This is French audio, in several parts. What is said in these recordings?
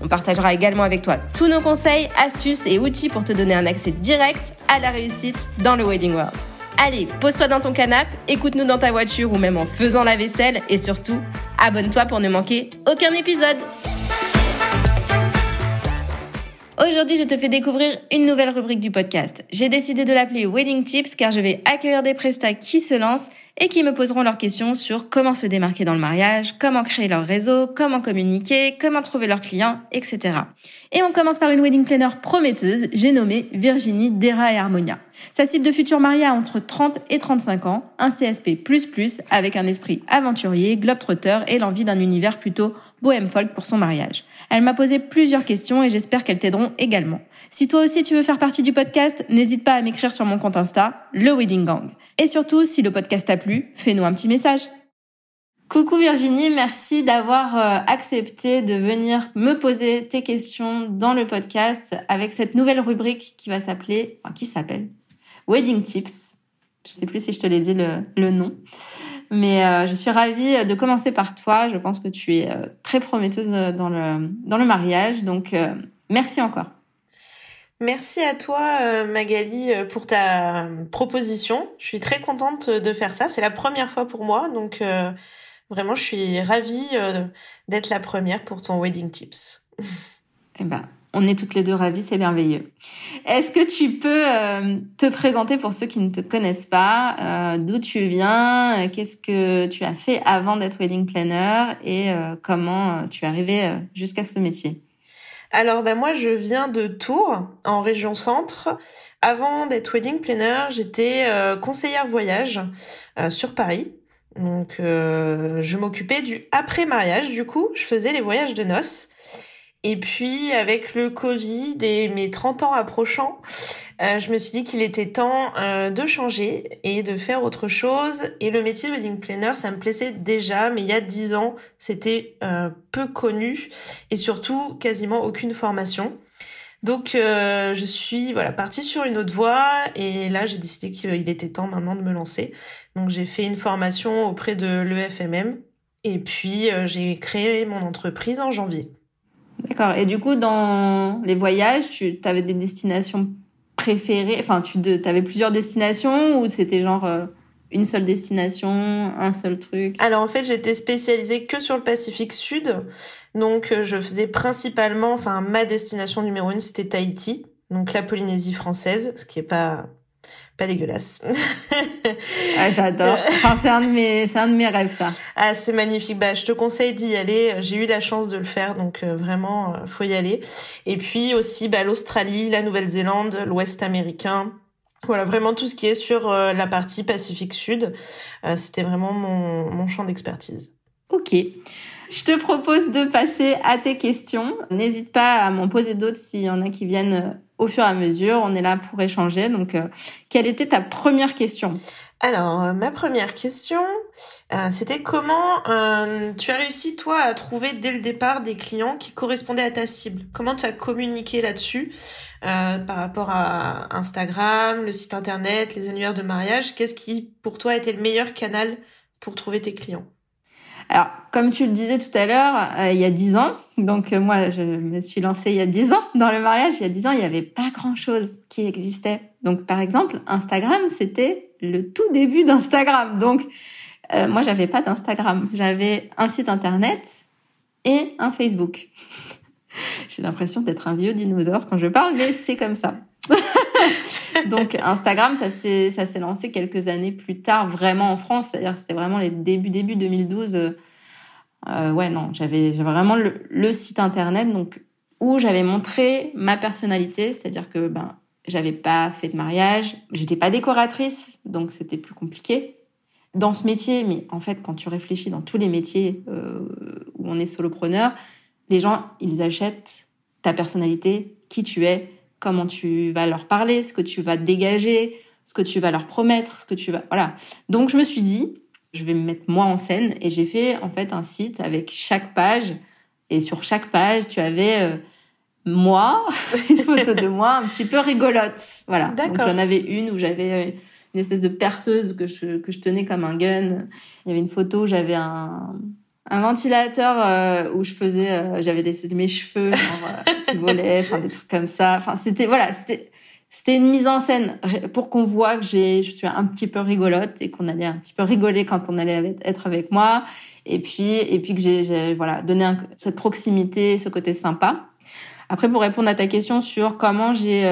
On partagera également avec toi tous nos conseils, astuces et outils pour te donner un accès direct à la réussite dans le Wedding World. Allez, pose-toi dans ton canapé, écoute-nous dans ta voiture ou même en faisant la vaisselle et surtout, abonne-toi pour ne manquer aucun épisode. Aujourd'hui, je te fais découvrir une nouvelle rubrique du podcast. J'ai décidé de l'appeler Wedding Tips car je vais accueillir des prestats qui se lancent et qui me poseront leurs questions sur comment se démarquer dans le mariage, comment créer leur réseau, comment communiquer, comment trouver leurs clients, etc. Et on commence par une wedding planner prometteuse, j'ai nommé Virginie Dera et Harmonia. Sa cible de futurs mariés a entre 30 et 35 ans, un CSP++ avec un esprit aventurier, globetrotter et l'envie d'un univers plutôt bohème folk pour son mariage. Elle m'a posé plusieurs questions et j'espère qu'elles t'aideront également. Si toi aussi tu veux faire partie du podcast, n'hésite pas à m'écrire sur mon compte Insta, le Wedding Gang. Et surtout, si le podcast t'a plu, fais-nous un petit message. Coucou Virginie, merci d'avoir euh, accepté de venir me poser tes questions dans le podcast avec cette nouvelle rubrique qui va s'appeler, enfin qui s'appelle Wedding Tips. Je sais plus si je te l'ai dit le, nom. Mais euh, je suis ravie de commencer par toi. Je pense que tu es euh, très prometteuse dans le, dans le mariage. Donc, merci encore. Merci à toi euh, Magali euh, pour ta proposition. Je suis très contente de faire ça. C'est la première fois pour moi, donc euh, vraiment je suis ravie d'être la première pour ton wedding tips. Eh ben, on est toutes les deux ravies, c'est merveilleux. Est-ce que tu peux te présenter pour ceux qui ne te connaissent pas, d'où tu viens, qu'est-ce que tu as fait avant d'être wedding planner et comment tu es arrivé jusqu'à ce métier? Alors ben moi je viens de Tours en région centre. Avant d'être wedding planner, j'étais euh, conseillère voyage euh, sur Paris. Donc euh, je m'occupais du après mariage du coup, je faisais les voyages de noces. Et puis avec le Covid et mes 30 ans approchant, euh, je me suis dit qu'il était temps euh, de changer et de faire autre chose. Et le métier de wedding planner, ça me plaisait déjà, mais il y a 10 ans, c'était euh, peu connu et surtout quasiment aucune formation. Donc je suis voilà partie sur une autre voie et là j'ai décidé qu'il était temps maintenant de me lancer. Donc j'ai fait une formation auprès de l'EFMM et puis j'ai créé mon entreprise en janvier. D'accord. Et du coup, dans les voyages, tu avais des destinations préférées Enfin, tu avais plusieurs destinations ou c'était genre euh, une seule destination, un seul truc? Alors en fait, j'étais spécialisée que sur le Pacifique Sud. Donc euh, je faisais principalement, enfin ma destination numéro une, c'était Tahiti. Donc la Polynésie française, ce qui est pas pas dégueulasse. ah, j'adore. Enfin, c'est un de mes, c'est un de mes rêves, ça. Ah, c'est magnifique. Bah, je te conseille d'y aller. J'ai eu la chance de le faire, donc euh, vraiment, euh, faut y aller. Et puis aussi, bah, l'Australie, la Nouvelle-Zélande, l'Ouest américain. Voilà, vraiment tout ce qui est sur euh, la partie Pacifique Sud. C'était vraiment mon, mon champ d'expertise. Ok. Je te propose de passer à tes questions. N'hésite pas à m'en poser d'autres s'il y en a qui viennent au fur et à mesure. On est là pour échanger. Donc, euh, quelle était ta première question? Alors, euh, ma première question, euh, c'était comment tu as réussi, toi, à trouver dès le départ des clients qui correspondaient à ta cible? Comment tu as communiqué là-dessus par rapport à Instagram, le site internet, les annuaires de mariage? Qu'est-ce qui, pour toi, était le meilleur canal pour trouver tes clients? Alors, comme tu le disais tout à l'heure, euh, il y a dix ans, donc euh, moi je me suis lancée il y a dix ans dans le mariage. Il y a dix ans, il n'y avait pas grand-chose qui existait. Donc, par exemple, Instagram, c'était le tout début d'Instagram. Donc, euh, moi, j'avais pas d'Instagram. J'avais un site internet et un Facebook. J'ai l'impression d'être un vieux dinosaure quand je parle, mais c'est comme ça. Donc Instagram, ça s'est ça s'est lancé quelques années plus tard, vraiment en France. C'est-à-dire c'était vraiment les débuts début 2012. Euh, euh, ouais non, j'avais vraiment le, site internet donc où j'avais montré ma personnalité, c'est-à-dire que ben j'avais pas fait de mariage, j'étais pas décoratrice, donc c'était plus compliqué dans ce métier. Mais en fait, quand tu réfléchis dans tous les métiers euh, où on est solopreneur, les gens ils achètent ta personnalité, qui tu es, comment tu vas leur parler, ce que tu vas dégager, ce que tu vas leur promettre, ce que tu vas, voilà. Donc, je me suis dit, je vais me mettre moi en scène et j'ai fait, en fait, un site avec chaque page. Et sur chaque page, tu avais euh, moi, une photo de moi un petit peu rigolote. Voilà. Donc, j'en avais une où j'avais euh, une espèce de perceuse que je, que je tenais comme un gun. Il y avait une photo où j'avais un, un ventilateur euh, où je faisais, euh, j'avais des, mes cheveux euh, qui volaient, enfin des trucs comme ça. Enfin, c'était voilà, c'était c'était une mise en scène pour qu'on voit que j'ai, je suis un petit peu rigolote et qu'on allait un petit peu rigoler quand on allait être avec moi. Et puis et puis que j'ai voilà donné cette proximité, ce côté sympa. Après, pour répondre à ta question sur comment j'ai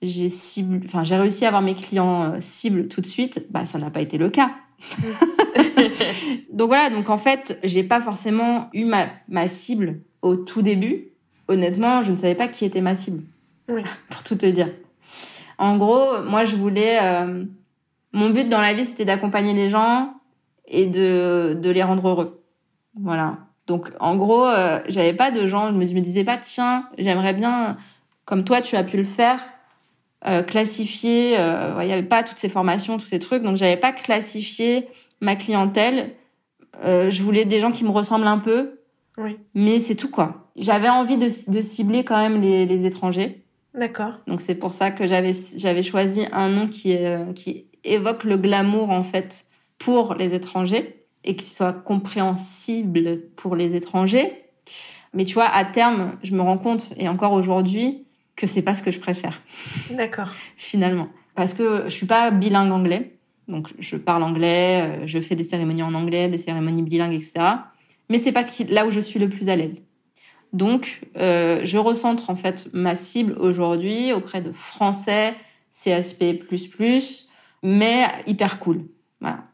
j'ai cible, enfin j'ai réussi à avoir mes clients cibles tout de suite, bah ça n'a pas été le cas. donc voilà, donc en fait, j'ai pas forcément eu ma, ma cible au tout début. Honnêtement, je ne savais pas qui était ma cible. Oui. Pour tout te dire. En gros, moi, je voulais. Euh, mon but dans la vie, c'était d'accompagner les gens et de, de les rendre heureux. Voilà. Donc, en gros, euh, j'avais pas de gens. Je me, je me disais pas, tiens, j'aimerais bien, comme toi, tu as pu le faire, euh, classifier. Euh, il n'y avait pas toutes ces formations, tous ces trucs, donc j'avais pas classifié ma clientèle. Euh, je voulais des gens qui me ressemblent un peu, oui. mais c'est tout quoi. J'avais envie de, de, cibler quand même les, les étrangers. D'accord. Donc c'est pour ça que j'avais j'avais choisi un nom qui qui évoque le glamour en fait pour les étrangers et qui soit compréhensible pour les étrangers. Mais tu vois, à terme, je me rends compte, et encore aujourd'hui, que c'est pas ce que je préfère. D'accord. Finalement. Parce que je suis pas bilingue anglais. Donc, je parle anglais, euh, je fais des cérémonies en anglais, des cérémonies bilingues, etc. Mais c'est pas ce qui, là où je suis le plus à l'aise. Donc, euh, je recentre en fait ma cible aujourd'hui auprès de Français, CSP++, mais hyper cool. Voilà.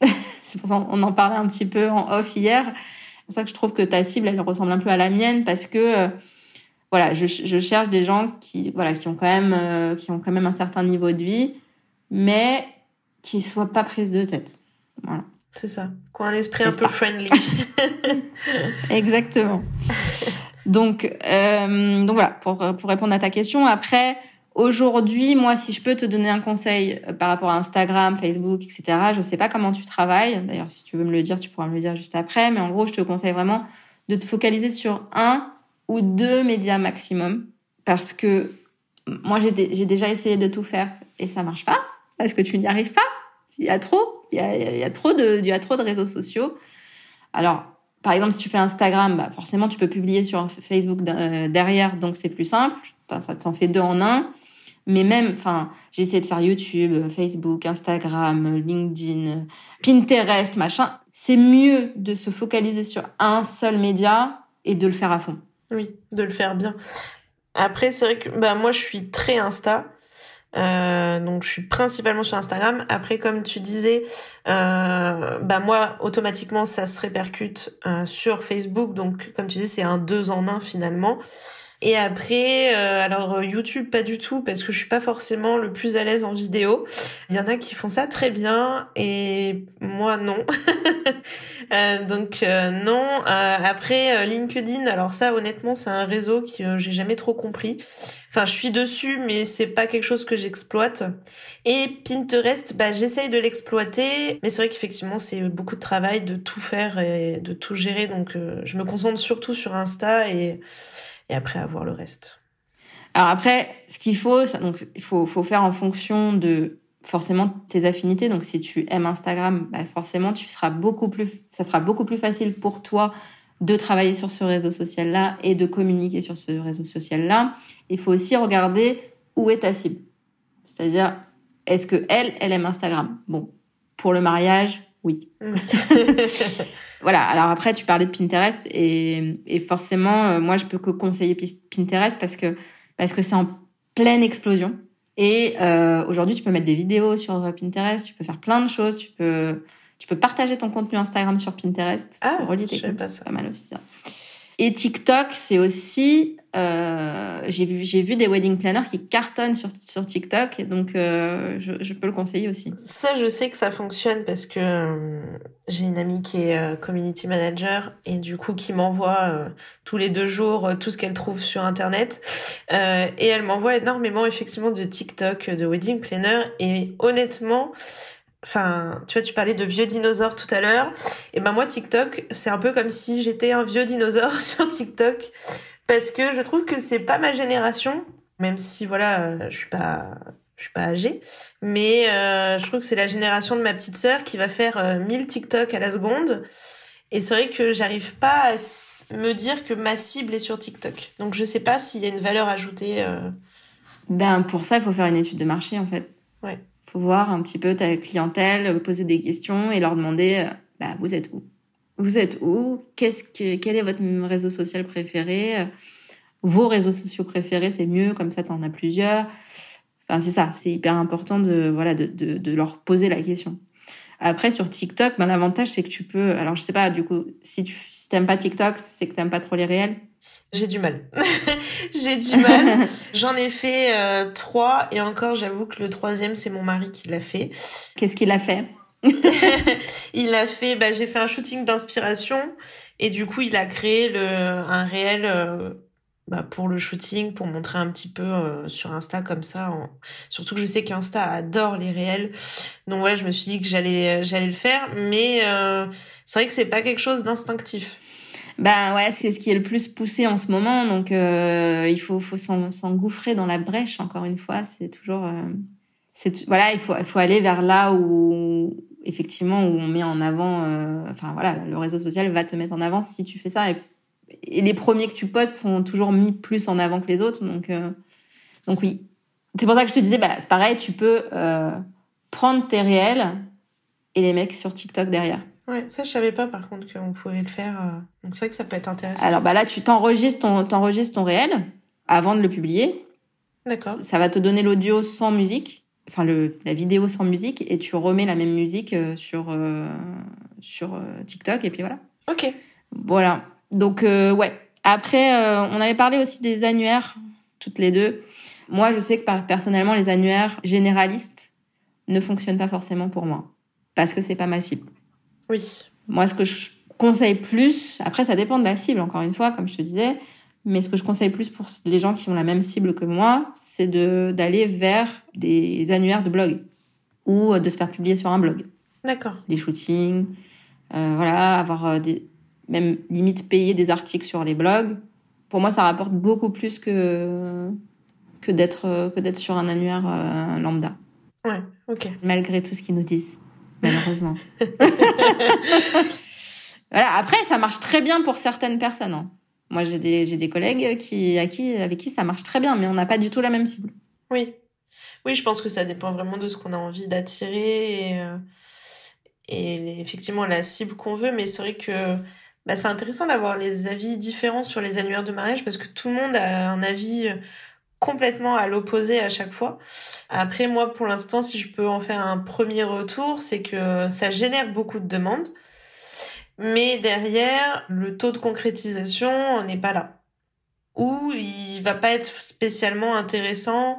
c'est pour ça qu'on en parlait un petit peu en off hier. C'est pour ça que je trouve que ta cible, elle ressemble un peu à la mienne parce que euh, voilà, je, je, cherche des gens qui, voilà, qui ont quand même, euh, qui ont quand même un certain niveau de vie, mais qui soient pas prises de tête. Voilà. C'est ça. Qui ont un esprit un peu friendly. Exactement. Donc, euh, donc voilà, pour, pour répondre à ta question. Après, aujourd'hui, moi, si je peux te donner un conseil euh, par rapport à Instagram, Facebook, etc., je sais pas comment tu travailles. D'ailleurs, si tu veux me le dire, tu pourras me le dire juste après. Mais en gros, je te conseille vraiment de te focaliser sur un ou deux médias maximum parce que moi j'ai déjà essayé de tout faire et ça marche pas parce que tu n'y arrives pas. Il y a trop, il y a, il y a trop de, il y a trop de réseaux sociaux. Alors, par exemple, si tu fais Instagram, bah forcément tu peux publier sur Facebook euh, derrière, donc c'est plus simple. Ça t'en fait deux en un. Mais même, enfin, j'ai essayé de faire YouTube, Facebook, Instagram, LinkedIn, Pinterest, machin. C'est mieux de se focaliser sur un seul média et de le faire à fond. Oui, de le faire bien. Après, c'est vrai que bah, moi, je suis très Insta. Euh, donc je suis principalement sur Instagram. Après, comme tu disais, euh, bah moi automatiquement ça se répercute euh, sur Facebook. Donc comme tu dis, c'est un deux en un finalement. Et après, euh, alors euh, YouTube pas du tout parce que je suis pas forcément le plus à l'aise en vidéo. Il y en a qui font ça très bien et moi non. euh, donc euh, non. après LinkedIn, alors ça honnêtement c'est un réseau que j'ai jamais trop compris. Enfin je suis dessus mais c'est pas quelque chose que j'exploite. Et Pinterest, bah j'essaye de l'exploiter, mais c'est vrai qu'effectivement c'est beaucoup de travail de tout faire et de tout gérer. Donc je me concentre surtout sur Insta et et après avoir le reste. Alors après, ce qu'il faut, donc il faut, faut faire en fonction de forcément tes affinités. Donc si tu aimes Instagram, bah forcément tu seras beaucoup plus, ça sera beaucoup plus facile pour toi de travailler sur ce réseau social-là et de communiquer sur ce réseau social-là. Il faut aussi regarder où est ta cible. C'est-à-dire, est-ce que elle, elle aime Instagram? Bon, pour le mariage, oui. voilà. Alors après, tu parlais de Pinterest et, et forcément, euh, moi, je peux que conseiller Pinterest parce que parce que c'est en pleine explosion. Et euh, aujourd'hui, tu peux mettre des vidéos sur Pinterest, tu peux faire plein de choses, tu peux tu peux partager ton contenu Instagram sur Pinterest. Ah, tes comptes, c'est pas mal aussi ça. Et TikTok, c'est aussi euh, j'ai vu j'ai vu des wedding planners qui cartonnent sur sur TikTok, donc euh, je, je peux le conseiller aussi. Ça, je sais que ça fonctionne parce que euh, j'ai une amie qui est euh, community manager et du coup qui m'envoie tous les deux jours tout ce qu'elle trouve sur internet et elle m'envoie énormément effectivement de TikTok, de wedding planner et honnêtement enfin, tu vois, tu parlais de vieux dinosaures tout à l'heure. Et ben moi, TikTok, c'est un peu comme si j'étais un vieux dinosaure sur TikTok parce que je trouve que c'est pas ma génération, même si voilà, euh, je suis pas je suis pas âgée, mais euh, je trouve que c'est la génération de ma petite sœur qui va faire euh, 1000 TikTok à la seconde. Et c'est vrai que j'arrive pas à me dire que ma cible est sur TikTok. Donc je sais pas s'il y a une valeur ajoutée. Euh... Ben pour ça, il faut faire une étude de marché en fait. Ouais. Faut voir un petit peu ta clientèle, poser des questions et leur demander, euh, bah vous êtes où? Vous êtes où? Qu'est-ce que quel est votre réseau social préféré? Vos réseaux sociaux préférés, c'est mieux comme ça, tu en as plusieurs. Enfin, c'est ça, c'est hyper important de voilà de, de, leur poser la question. Après sur TikTok, ben l'avantage c'est que tu peux. Alors je sais pas, du coup, si tu si pas TikTok, c'est que t'aimes pas trop les réels. J'ai du mal. J'ai du mal. J'en ai fait euh, trois et encore, j'avoue que le troisième c'est mon mari qui l'a fait. Qu'est-ce qu'il a fait? Il a fait, bah, j'ai fait un shooting d'inspiration et du coup il a créé le un réel euh, bah, pour le shooting, pour montrer un petit peu euh, sur Insta comme ça. En... Surtout que je sais qu'Insta adore les réels, donc ouais, je me suis dit que j'allais j'allais le faire, mais c'est vrai que c'est pas quelque chose d'instinctif. Ben ouais, c'est ce qui est le plus poussé en ce moment, donc euh, il faut faut s'engouffrer dans la brèche. Encore une fois, c'est toujours c'est voilà, il faut il faut aller vers là où effectivement où on met en avant euh, enfin voilà le réseau social va te mettre en avant si tu fais ça et, et, les premiers que tu postes sont toujours mis plus en avant que les autres donc euh, donc oui c'est pour ça que je te disais bah c'est pareil tu peux euh, prendre tes réels et les mecs sur TikTok derrière ouais ça je savais pas par contre qu'on pouvait le faire donc c'est vrai que ça peut être intéressant alors bah là tu t'enregistres ton t'enregistres ton réel avant de le publier d'accord ça va te donner l'audio sans musique enfin le, la vidéo sans musique et tu remets la même musique euh, sur euh, sur euh, TikTok et puis voilà. Ok. Voilà. Donc euh, ouais. Après, euh, on avait parlé aussi des annuaires toutes les deux. Moi, je sais que personnellement, les annuaires généralistes ne fonctionnent pas forcément pour moi parce que c'est pas ma cible. Oui. Moi, ce que je conseille plus, après, ça dépend de la cible. Encore une fois, comme je te disais, mais ce que je conseille plus pour les gens qui ont la même cible que moi, c'est de d'aller vers des annuaires de blog ou de se faire publier sur un blog. D'accord. Des shootings, euh, voilà, avoir des même limite payer des articles sur les blogs. Pour moi, ça rapporte beaucoup plus que que d'être que d'être sur un annuaire euh, lambda. Ouais, ok. Malgré tout ce qu'ils nous disent, malheureusement. voilà. Après, ça marche très bien pour certaines personnes. Hein. Moi, j'ai des, j'ai des collègues qui, à qui, avec qui ça marche très bien, mais on n'a pas du tout la même cible. Oui. Oui, je pense que ça dépend vraiment de ce qu'on a envie d'attirer et, euh, et effectivement la cible qu'on veut. Mais c'est vrai que bah, c'est intéressant d'avoir les avis différents sur les annuaires de mariage parce que tout le monde a un avis complètement à l'opposé à chaque fois. Après, moi, pour l'instant, si je peux en faire un premier retour, c'est que ça génère beaucoup de demandes. Mais derrière, le taux de concrétisation n'est pas là. Ou il va pas être spécialement intéressant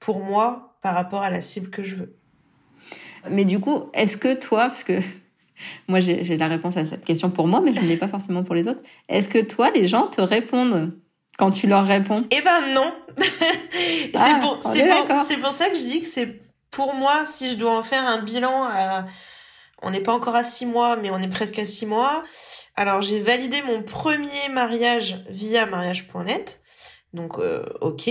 pour moi par rapport à la cible que je veux. Mais du coup, est-ce que toi, parce que moi j'ai la réponse à cette question pour moi, mais je ne l'ai pas forcément pour les autres, est-ce que toi, les gens te répondent? Quand tu leur réponds Eh ben non. ah, c'est pour, pour, pour ça que je dis que c'est pour moi, si je dois en faire un bilan à on n'est pas encore à six mois, mais on est presque à six mois. Alors j'ai validé mon premier mariage via mariage.net. Donc euh, ok.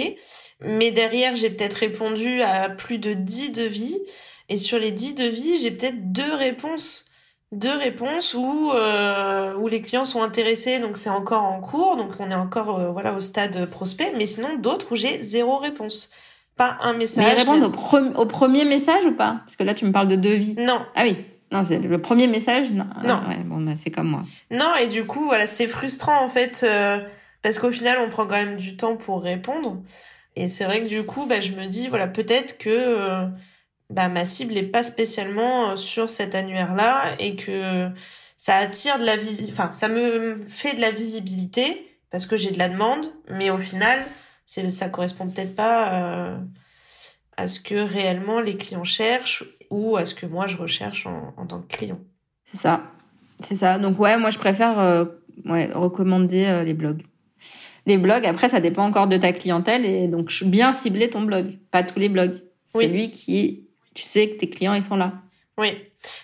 Mais derrière, j'ai peut-être répondu à plus de dix devis. Et sur les dix devis, j'ai peut-être deux réponses. Deux réponses où, euh, où les clients sont intéressés, donc c'est encore en cours, donc on est encore euh, voilà au stade prospect, mais sinon d'autres où j'ai zéro réponse. Pas un message. Mais ils répondent au, pre au premier message ou pas? Parce que là tu me parles de devis. Non. Ah oui. Non, c'est le premier message. Non. non. ouais, bon, bah, c'est comme moi. Non, et du coup, voilà, c'est frustrant en fait, euh, parce qu'au final, on prend quand même du temps pour répondre. Et c'est vrai que du coup, bah, je me dis, voilà, peut-être que bah, ma cible n'est pas spécialement sur cet annuaire-là et que ça attire de la visi enfin ça me fait de la visibilité parce que j'ai de la demande, mais au final, c'est ça correspond peut-être pas euh, à ce que réellement les clients cherchent ou à ce que moi je recherche en, en tant que client. C'est ça. C'est ça. Donc ouais, moi je préfère euh, ouais, recommander euh, les blogs. Les blogs, après, ça dépend encore de ta clientèle et donc bien cibler ton blog, pas tous les blogs. C'est Oui. lui qui, tu sais que tes clients ils sont là. Oui.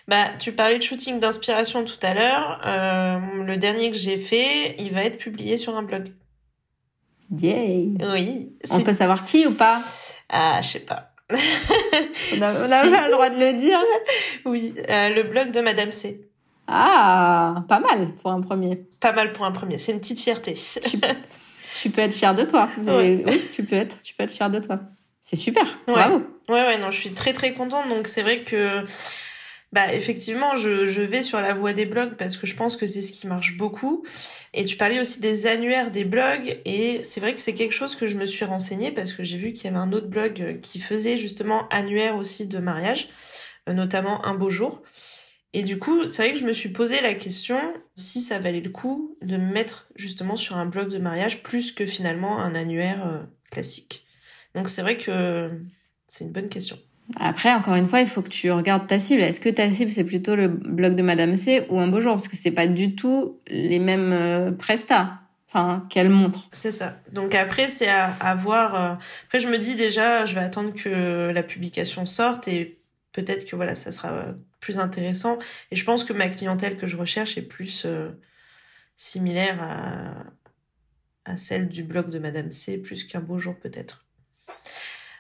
Bah, tu parlais de shooting d'inspiration tout à l'heure. Euh, le dernier que j'ai fait, il va être publié sur un blog. Yay. Oui. On peut savoir qui ou pas? Ah, je sais pas. On a, on a pas le droit de le dire. Oui, euh, le blog de Madame C. Ah, pas mal pour un premier. Pas mal pour un premier. C'est une petite fierté. Tu, tu peux être fier de toi. Ouais. Oui, tu peux être, tu peux être fier de toi. C'est super. Ouais. Bravo. Ouais, ouais, non, je suis très très contente. Donc c'est vrai que, bah, effectivement, je, je vais sur la voie des blogs parce que je pense que c'est ce qui marche beaucoup. Et tu parlais aussi des annuaires des blogs. Et c'est vrai que c'est quelque chose que je me suis renseignée parce que j'ai vu qu'il y avait un autre blog qui faisait justement annuaire aussi de mariage, euh, notamment Un beau jour. Et du coup, c'est vrai que je me suis posé la question si ça valait le coup de me mettre justement sur un blog de mariage plus que finalement un annuaire euh, classique. Donc c'est vrai que c'est une bonne question. Après, encore une fois, il faut que tu regardes ta cible. Est-ce que ta cible, c'est plutôt le blog de Madame C ou un beau jour Parce que c'est pas du tout les mêmes euh, prestats. Enfin, qu'elle montre. C'est ça. Donc après, c'est à, à voir. euh, Après, je me dis déjà, je vais attendre que la publication sorte et peut-être que voilà, ça sera euh, plus intéressant. Et je pense que ma clientèle que je recherche est plus euh, similaire à, à celle du blog de Madame C, plus qu'un beau jour peut-être.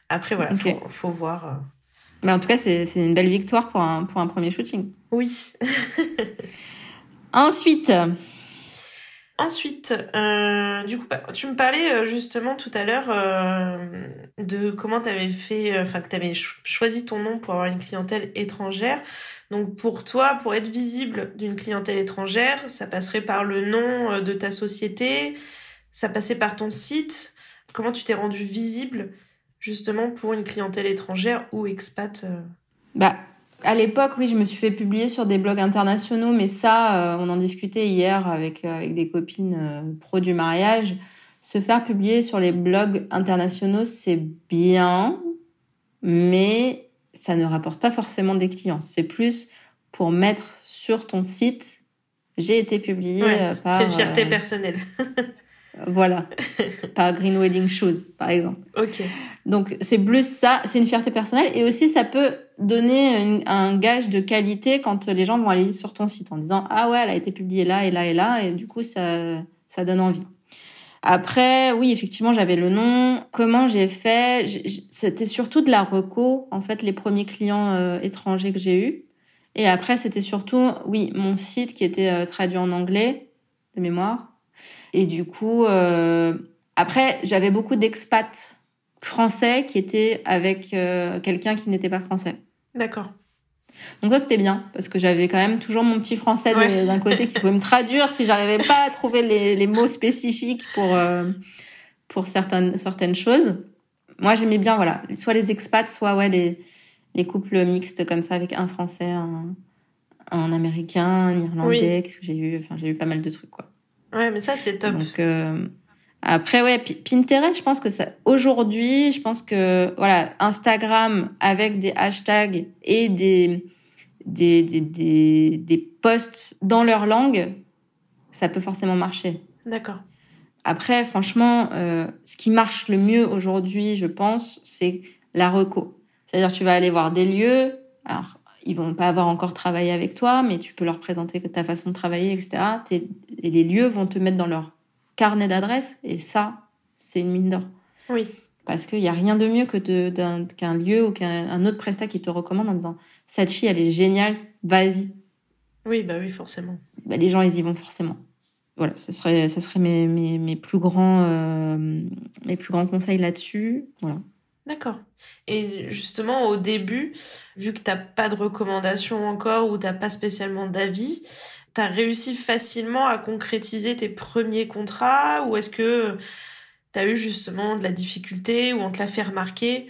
Après, voilà, Ok. faut, faut voir. euh. Mais en tout cas, c'est une belle victoire pour un, pour un premier shooting. Oui. Ensuite, Ensuite, euh, du coup, bah, tu me parlais euh, justement tout à l'heure euh, de comment tu avais fait, enfin que tu avais choisi ton nom pour avoir une clientèle étrangère. Donc pour toi, pour être visible d'une clientèle étrangère, ça passerait par le nom de ta société, ça passait par ton site. Comment tu t'es rendu visible justement pour une clientèle étrangère ou expat euh bah, à l'époque, oui, je me suis fait publier sur des blogs internationaux, mais ça, euh, on en discutait hier avec, euh, avec des copines euh, pro du mariage. Se faire publier sur les blogs internationaux, c'est bien, mais ça ne rapporte pas forcément des clients. C'est plus pour mettre sur ton site, j'ai été publié Ouais, euh, par... C'est une fierté personnelle. Voilà, par Green Wedding Shoes, par exemple. Ok. Donc c'est plus ça, c'est une fierté personnelle et aussi ça peut donner une- un gage de qualité quand les gens vont aller sur ton site en disant ah ouais elle a été publiée là et là et là et du coup ça ça donne envie. Après oui effectivement j'avais le nom. Comment j'ai fait? C'était surtout de la reco en fait les premiers clients euh, étrangers que j'ai eus et après c'était surtout oui mon site qui était euh, traduit en anglais de mémoire et du coup euh, après j'avais beaucoup d'expats français qui était avec euh, quelqu'un qui n'était pas français. D'accord. Donc ça c'était bien parce que j'avais quand même toujours mon petit français Ouais. d'un côté qui pouvait me traduire si j'arrivais pas à trouver les, les mots spécifiques pour euh, pour certaines certaines choses. Moi j'aimais bien voilà soit les expats soit ouais les les couples mixtes comme ça avec un français un un américain un irlandais qu'est-ce que j'ai eu enfin j'ai eu pas mal de trucs quoi. Ouais, mais ça, c'est top. Donc euh, après ouais, Pinterest, je pense que ça aujourd'hui, je pense que voilà, Instagram avec des hashtags et des des des des, des posts dans leur langue, ça peut forcément marcher. D'accord. Après, franchement, euh, ce qui marche le mieux aujourd'hui, je pense, c'est la reco. C'est-à-dire, tu vas aller voir des lieux. Alors, ils vont pas avoir encore travaillé avec toi, mais tu peux leur présenter ta façon de travailler, etc. Et les lieux vont te mettre dans leur carnet d'adresses. Et ça, c'est une mine d'or. Oui. Parce qu'il y a rien de mieux que qu'un lieu ou qu'un un autre prestat qui te recommande en disant cette fille, elle est géniale, vas-y. Oui, bah oui, forcément. Bah, les gens, ils y vont forcément. Voilà, ce serait, ça serait mes, mes, mes plus grands, euh, mes plus grands conseils là-dessus. Voilà. D'accord. Et justement, au début, vu que t'as pas de recommandations encore ou t'as pas spécialement d'avis, t'as réussi facilement à concrétiser tes premiers contrats ou est-ce que t'as eu justement de la difficulté ou on te l'a fait remarquer?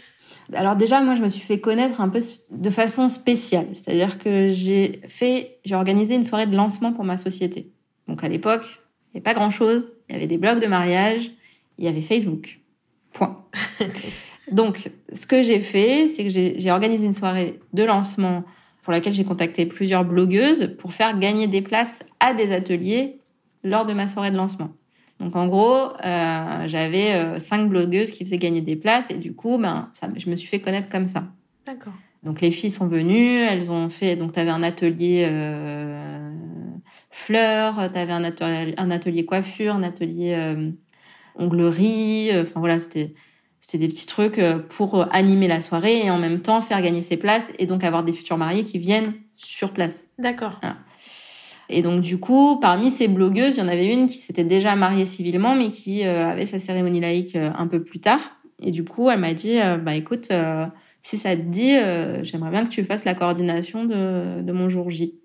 Alors déjà, moi, je me suis fait connaître un peu de façon spéciale. C'est-à-dire que j'ai fait, j'ai organisé une soirée de lancement pour ma société. Donc à l'époque, il n'y avait pas grand-chose. Il y avait des blogs de mariage, il y avait Facebook. Point. Donc, ce que j'ai fait, c'est que j'ai organisé une soirée de lancement pour laquelle j'ai contacté plusieurs blogueuses pour faire gagner des places à des ateliers lors de ma soirée de lancement. Donc en gros, euh, j'avais euh, cinq blogueuses qui faisaient gagner des places et du coup, ben, ça, je me suis fait connaître comme ça. D'accord. Donc les filles sont venues, elles ont fait. Donc tu avais un atelier euh, fleurs, tu avais un atelier, un atelier coiffure, un atelier onglerie. Enfin voilà, c'était c'était des petits trucs euh, pour animer la soirée et en même temps faire gagner ses places et donc avoir des futurs mariés qui viennent sur place. D'accord. Et donc du coup, parmi ces blogueuses, il y en avait une qui s'était déjà mariée civilement, mais qui euh, avait sa cérémonie laïque euh, un peu plus tard. Et du coup, elle m'a dit, euh, bah écoute, si ça te dit, j'aimerais bien que tu fasses la coordination de, de mon jour J.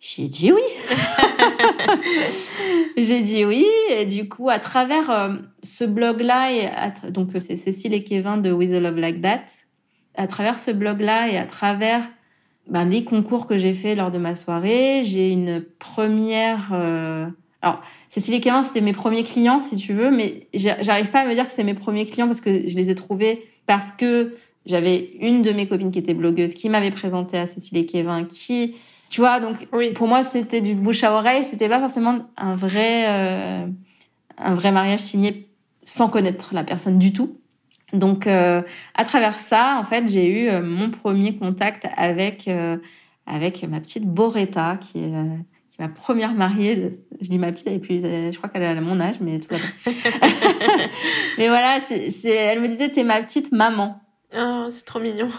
J'ai dit oui. J'ai dit oui. Et du coup, à travers ce blog-là, et donc c'est Cécile et Kevin de With a Love Like That, à travers ce blog-là et à travers ben, les concours que j'ai fait lors de ma soirée, j'ai une première. Euh... Alors, Cécile et Kevin, c'était mes premiers clients, si tu veux, mais j'arrive pas à me dire que c'est mes premiers clients parce que je les ai trouvés parce que j'avais une de mes copines qui était blogueuse, qui m'avait présenté à Cécile et Kevin, qui, tu vois, donc oui. pour moi c'était du bouche à oreille, c'était pas forcément un vrai, euh, un vrai mariage signé sans connaître la personne du tout. Donc, euh, à travers ça, en fait, j'ai eu euh, mon premier contact avec avec ma petite Boretta, qui est, qui est ma première mariée. De, je dis ma petite, et puis je crois qu'elle a mon âge, mais tout va bien. mais voilà, c'est, elle me disait, t'es ma petite maman. Oh, c'est trop mignon.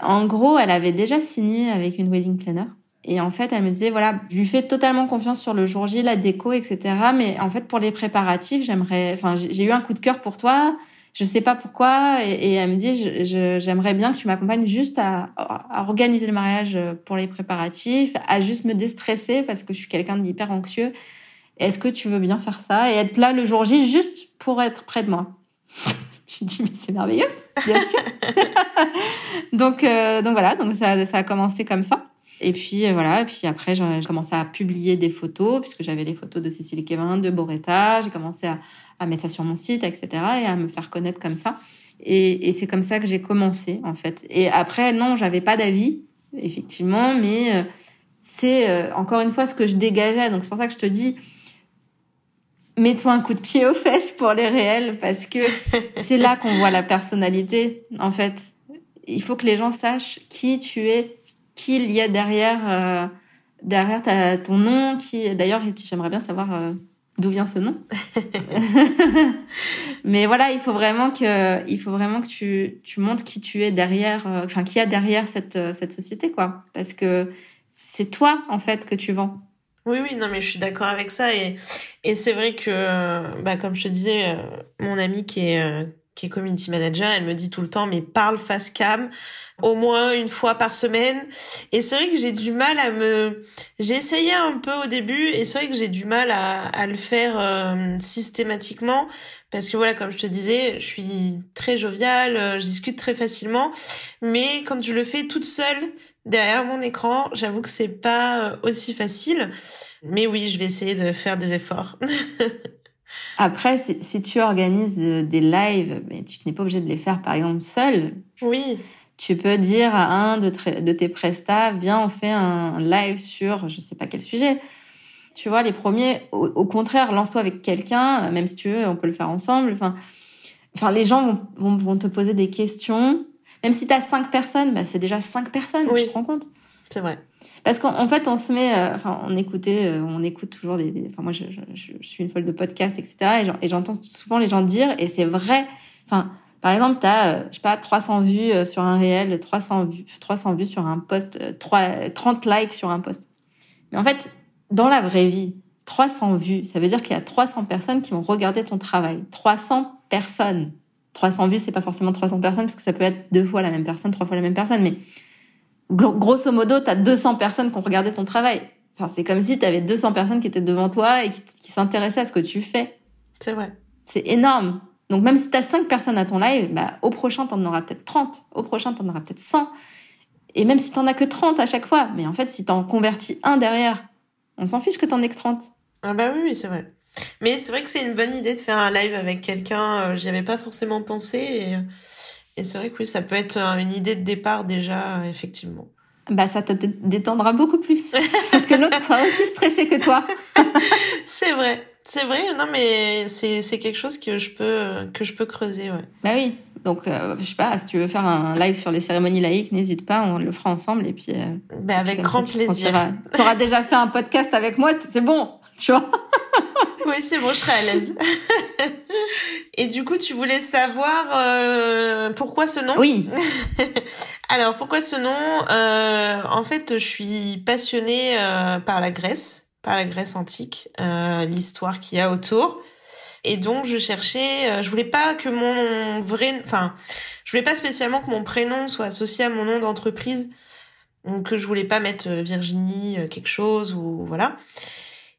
en gros, elle avait déjà signé avec une wedding planner. Et en fait, elle me disait, voilà, je lui fais totalement confiance sur le jour J, la déco, etc. Mais en fait, pour les préparatifs, j'aimerais, enfin, j'ai eu un coup de cœur pour toi je sais pas pourquoi et, elle me dit j'aimerais bien que tu m'accompagnes juste à, organiser le mariage pour les préparatifs, à juste me déstresser parce que je suis quelqu'un d'hyper anxieux. Est-ce que tu veux bien faire ça et être là le jour J juste pour être près de moi? Je me dis mais c'est merveilleux, bien sûr. donc euh, donc voilà, donc ça ça a commencé comme ça. Et puis euh, voilà, et puis après j'ai commencé à publier des photos puisque j'avais les photos de Cécile Kevin, de Boretta, j'ai commencé à, à mettre ça sur mon site, etc. et à me faire connaître comme ça. Et, et c'est comme ça que j'ai commencé en fait. Et après non, j'avais pas d'avis effectivement, mais euh, c'est euh, encore une fois ce que je dégageais. Donc c'est pour ça que je te dis, mets-toi un coup de pied aux fesses pour les réels parce que c'est là qu'on voit la personnalité en fait. Il faut que les gens sachent qui tu es qu'il y a derrière euh, derrière ta, ton nom qui d'ailleurs j'aimerais bien savoir euh, d'où vient ce nom. Mais voilà il faut vraiment que il faut vraiment que tu tu montres qui tu es derrière euh, enfin qui y a derrière cette cette société quoi. Parce que c'est toi en fait que tu vends. Oui, oui, non, mais je suis d'accord avec ça. Et, et c'est vrai que, bah, comme je te disais, mon ami qui est, qui est community manager, elle me dit tout le temps, mais parle face cam au moins une fois par semaine. Et c'est vrai que j'ai du mal à me... J'ai essayé un peu au début et c'est vrai que j'ai du mal à, à le faire euh, systématiquement parce que voilà, comme je te disais, je suis très joviale, euh, je discute très facilement, mais quand je le fais toute seule derrière mon écran, j'avoue que c'est pas euh, aussi facile. Mais oui, je vais essayer de faire des efforts. Après, si, si, tu organises des lives, mais tu n'es pas obligé de les faire, par exemple, seul. Oui. Tu peux dire à un de, de tes prestats, viens, on fait un live sur je sais pas quel sujet. Tu vois, les premiers, au, au contraire, lance-toi avec quelqu'un, même si tu veux, on peut le faire ensemble. Enfin, enfin les gens vont, vont, vont te poser des questions. Même si tu as cinq personnes, bah, c'est déjà cinq personnes, oui. tu te rends compte C'est vrai. Parce qu'en fait, on se met, euh, enfin, on écoutait, euh, on écoute toujours des, enfin, moi, je, suis une folle de podcasts, etc. Et j'entends souvent les gens dire, et c'est vrai. Enfin, par exemple, tu as, euh, je sais pas, 300 vues sur un réel, 300 vues, 300 vues sur un post, 3, 30 likes sur un post. Mais en fait, dans la vraie vie, 300 vues, ça veut dire qu'il y a 300 personnes qui vont regarder ton travail. 300 personnes. 300 vues, c'est pas forcément 300 personnes, parce que ça peut être deux fois la même personne, trois fois la même personne, mais grosso modo, tu as 200 personnes qui ont regardé ton travail. Enfin, c'est comme si tu avais 200 personnes qui étaient devant toi et qui, qui s'intéressaient à ce que tu fais. C'est vrai. C'est énorme. Donc même si tu as 5 personnes à ton live, bah, au prochain, tu en auras peut-être 30. Au prochain, tu en auras peut-être 100. Et même si tu as que 30 à chaque fois, mais en fait, si tu en convertis un derrière, on s'en fiche que tu en aies que 30. Ah bah oui, c'est vrai. Mais c'est vrai que c'est une bonne idée de faire un live avec quelqu'un. Euh, j'y avais pas forcément pensé. Et, et c'est vrai que oui, ça peut être une idée de départ déjà, effectivement. Bah ça te détendra beaucoup plus. Parce que l'autre sera aussi stressé que toi. c'est vrai. C'est vrai, non mais c'est c'est quelque chose que je peux que je peux creuser, ouais. Bah oui. Donc euh, je sais pas, si tu veux faire un live sur les cérémonies laïques, n'hésite pas, on le fera ensemble et puis. Euh, bah avec grand plaisir. Tu auras déjà fait un podcast avec moi, c'est bon, tu vois. oui, c'est bon, je serai à l'aise. et du coup, tu voulais savoir euh, pourquoi ce nom? Oui. Alors pourquoi ce nom? Euh, En fait, je suis passionnée euh, par la Grèce par la Grèce antique, euh, l'histoire qu'il y a autour. Et donc je cherchais, euh, je voulais pas que mon vrai, enfin, je voulais pas spécialement que mon prénom soit associé à mon nom d'entreprise, donc que je voulais pas mettre euh, Virginie quelque chose ou voilà.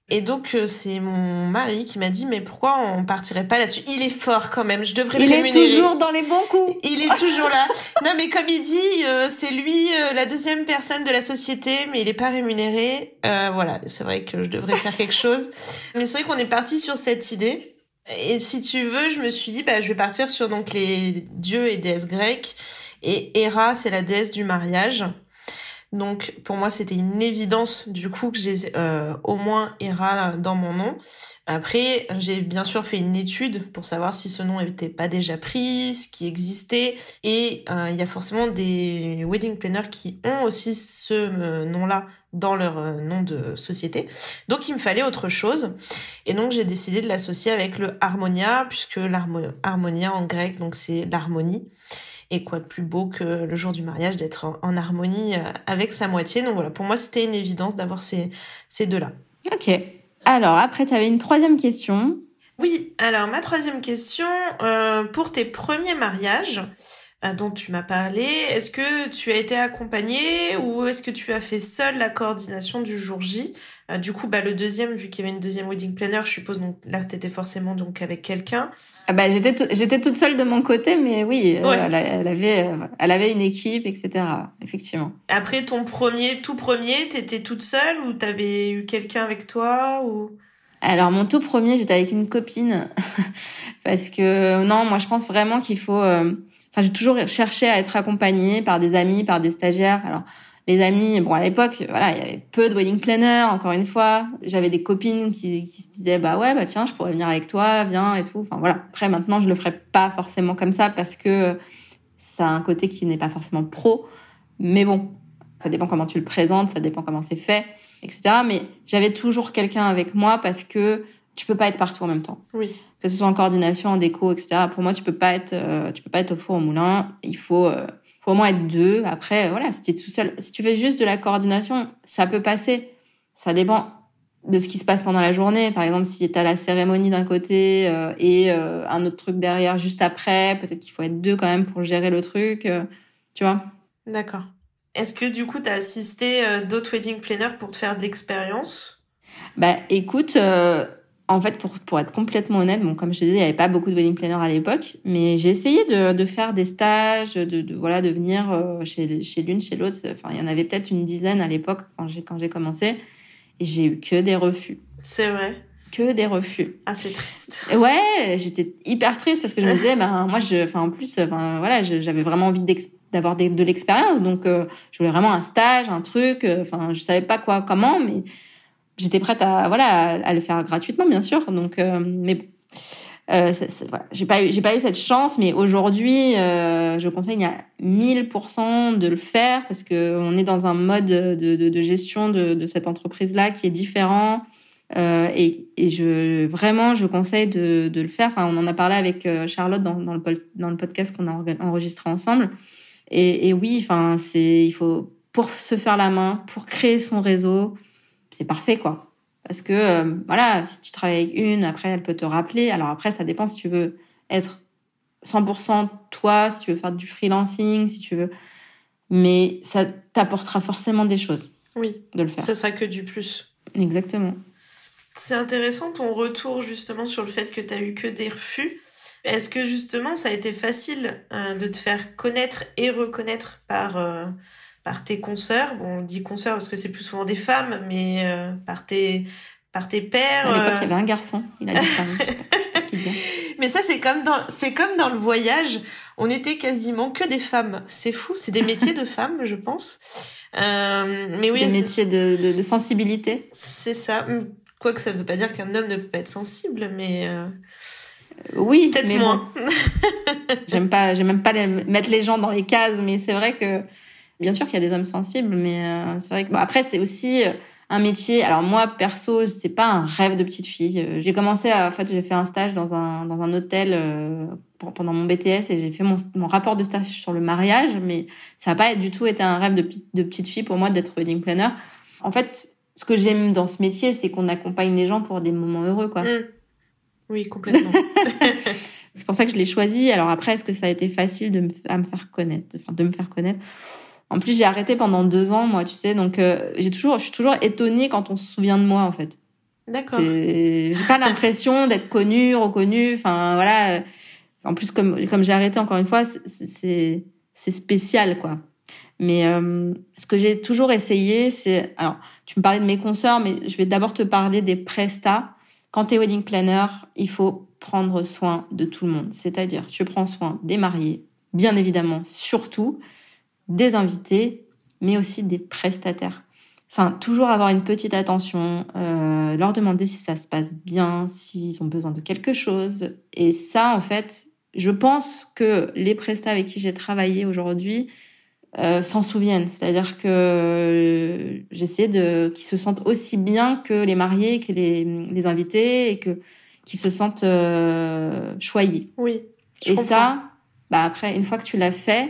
Et donc euh, c'est mon mari qui m'a dit mais pourquoi on partirait pas là-dessus? Il est fort quand même, je devrais il le rémunérer. Il est toujours dans les bons coups. Il est toujours là. non mais comme il dit, euh, c'est lui euh, la deuxième personne de la société, mais il est pas rémunéré. voilà, c'est vrai que je devrais faire quelque chose. Mais c'est vrai qu'on est parti sur cette idée. Et si tu veux, je me suis dit bah je vais partir sur donc les dieux et déesses grecques. Et Héra, c'est la déesse du mariage. Donc pour moi c'était une évidence du coup que j'ai euh, au moins Hera dans mon nom. Après j'ai bien sûr fait une étude pour savoir si ce nom n'était pas déjà pris, ce qui existait et euh, il y a forcément des wedding planners qui ont aussi ce euh, nom-là dans leur nom de société. Donc il me fallait autre chose et donc j'ai décidé de l'associer avec le harmonia puisque l'harmonia en grec donc c'est l'harmonie. Et quoi de plus beau que le jour du mariage d'être en, harmonie euh, avec sa moitié. Donc voilà, pour moi, c'était une évidence d'avoir ces, ces deux-là. Ok. Alors, après, tu avais une troisième question. Oui, alors ma troisième question, euh, pour tes premiers mariages, euh, dont tu m'as parlé. Est-ce que tu as été accompagné ou est-ce que tu as fait seul la coordination du jour J? Du coup, bah le deuxième, vu qu'il y avait une deuxième wedding planner, je suppose donc là tu étais forcément donc avec quelqu'un. Ah bah j'étais j'étais toute seule de mon côté, mais oui, euh, elle, avait elle avait une équipe, etc. Effectivement. Après ton premier, tout premier, t'étais toute seule ou t'avais eu quelqu'un avec toi ou? Alors mon tout premier, j'étais avec une copine parce que non, moi je pense vraiment qu'il faut j'ai toujours cherché à être accompagnée par des amis, par des stagiaires. Alors, les amis, bon, à l'époque, voilà, il y avait peu de wedding planners, encore une fois. J'avais des copines qui, qui se disaient, bah ouais, bah tiens, je pourrais venir avec toi, viens et tout. Enfin, voilà. Après, maintenant, je le ferai pas forcément comme ça parce que ça a un côté qui n'est pas forcément pro. Mais bon, ça dépend comment tu le présentes, ça dépend comment c'est fait, etc. Mais j'avais toujours quelqu'un avec moi parce que tu peux pas être partout en même temps. Oui que ce soit en coordination, en déco, etc. Pour moi, tu peux pas être, euh, tu peux pas être au four au moulin. Il faut, euh, faut au moins être deux. Après, voilà, si tu es tout seul, si tu fais juste de la coordination, ça peut passer. Ça dépend de ce qui se passe pendant la journée. Par exemple, si tu as la cérémonie d'un côté euh, et un autre truc derrière juste après, peut-être qu'il faut être deux quand même pour gérer le truc, tu vois. D'accord. Est-ce que du coup, tu as assisté d'autres wedding planners pour te faire de l'expérience? Bah écoute, en fait, pour, pour être complètement honnête, bon, comme je te disais, il n'y avait pas beaucoup de wedding planners à l'époque, mais j'ai essayé de, de faire des stages, de, de voilà, de venir euh, chez, chez l'une, chez l'autre. Enfin, il y en avait peut-être une dizaine à l'époque quand j'ai quand j'ai commencé, et j'ai eu que des refus. C'est vrai. Que des refus. Ah, c'est triste. Ouais, j'étais hyper triste parce que je me disais, ben moi, je, enfin en plus, enfin voilà, j'avais vraiment envie d'avoir de l'expérience, donc euh, je voulais vraiment un stage, un truc. Euh, enfin, je savais pas quoi, comment, mais j'étais prête à voilà à, le faire gratuitement bien sûr. Donc euh, mais euh, voilà. j'ai pas eu j'ai pas eu cette chance mais aujourd'hui euh, je conseille à 1000% de le faire parce que on est dans un mode de, de, de gestion de, de, cette entreprise là qui est différent. Euh, et, et je vraiment je conseille de, de le faire. Enfin on en a parlé avec euh, Charlotte dans, dans le dans le podcast qu'on a enregistré ensemble. Et, et oui enfin c'est il faut pour se faire la main pour créer son réseau c'est parfait, quoi. Parce que, euh, voilà, si tu travailles avec une, après, elle peut te rappeler. Alors après, ça dépend si tu veux être 100% toi, si tu veux faire du freelancing, si tu veux. Mais ça t'apportera forcément des choses. Oui. De le faire. Ce sera que du plus. Exactement. C'est intéressant ton retour justement sur le fait que tu as eu que des refus. Est-ce que justement ça a été facile de te faire connaître et reconnaître par par tes consoeurs Bon, on dit consoeurs parce que c'est plus souvent des femmes, mais par tes par tes pères. À l'époque, il y avait un garçon. Il a disparu. Mais ça, c'est comme dans, c'est comme dans le voyage. On était quasiment que des femmes. C'est fou. C'est des métiers de femmes, je pense. Euh, mais oui. Des métiers de, de, de sensibilité. C'est ça. Quoique ça ne veut pas dire qu'un homme ne peut pas être sensible, mais. Euh... Oui. Peut-être moins. j'aime pas, j'aime même pas mettre les gens dans les cases, mais c'est vrai que, bien sûr qu'il y a des hommes sensibles, mais euh, c'est vrai que, bon, après, c'est aussi, euh, un métier. Alors moi perso, c'est pas un rêve de petite fille. Euh, j'ai commencé à, en fait, j'ai fait un stage dans un dans un hôtel euh, pendant mon BTS et j'ai fait mon, mon rapport de stage sur le mariage, mais ça n'a pas du tout été un rêve de, de petite fille pour moi d'être wedding planner. En fait, ce que j'aime dans ce métier, c'est qu'on accompagne les gens pour des moments heureux, quoi. Mmh. Oui, complètement. c'est pour ça que je l'ai choisi. Alors après, est-ce que ça a été facile de me, à me faire connaître, enfin de me faire connaître? En plus, j'ai arrêté pendant deux ans, moi, tu sais, donc euh, j'ai toujours, je suis toujours étonnée quand on se souvient de moi, en fait. D'accord. J'ai pas l'impression d'être connue, reconnue. Enfin, voilà. En plus, comme comme j'ai arrêté encore une fois, c'est c'est spécial, quoi. Mais euh, ce que j'ai toujours essayé, c'est alors tu me parlais de mes consoeurs, mais je vais d'abord te parler des prestats. Quand tu es wedding planner, il faut prendre soin de tout le monde. C'est-à-dire, tu prends soin des mariés, bien évidemment, surtout des invités, mais aussi des prestataires. Enfin, toujours avoir une petite attention, euh, leur demander si ça se passe bien, s'ils ont besoin de quelque chose. Et ça, en fait, je pense que les prestats avec qui j'ai travaillé aujourd'hui euh, s'en souviennent. C'est-à-dire que j'essaie de qu'ils se sentent aussi bien que les mariés, que les, les invités, et que qu'ils se sentent euh, choyés. Oui. Et ça, bah après, une fois que tu l'as fait,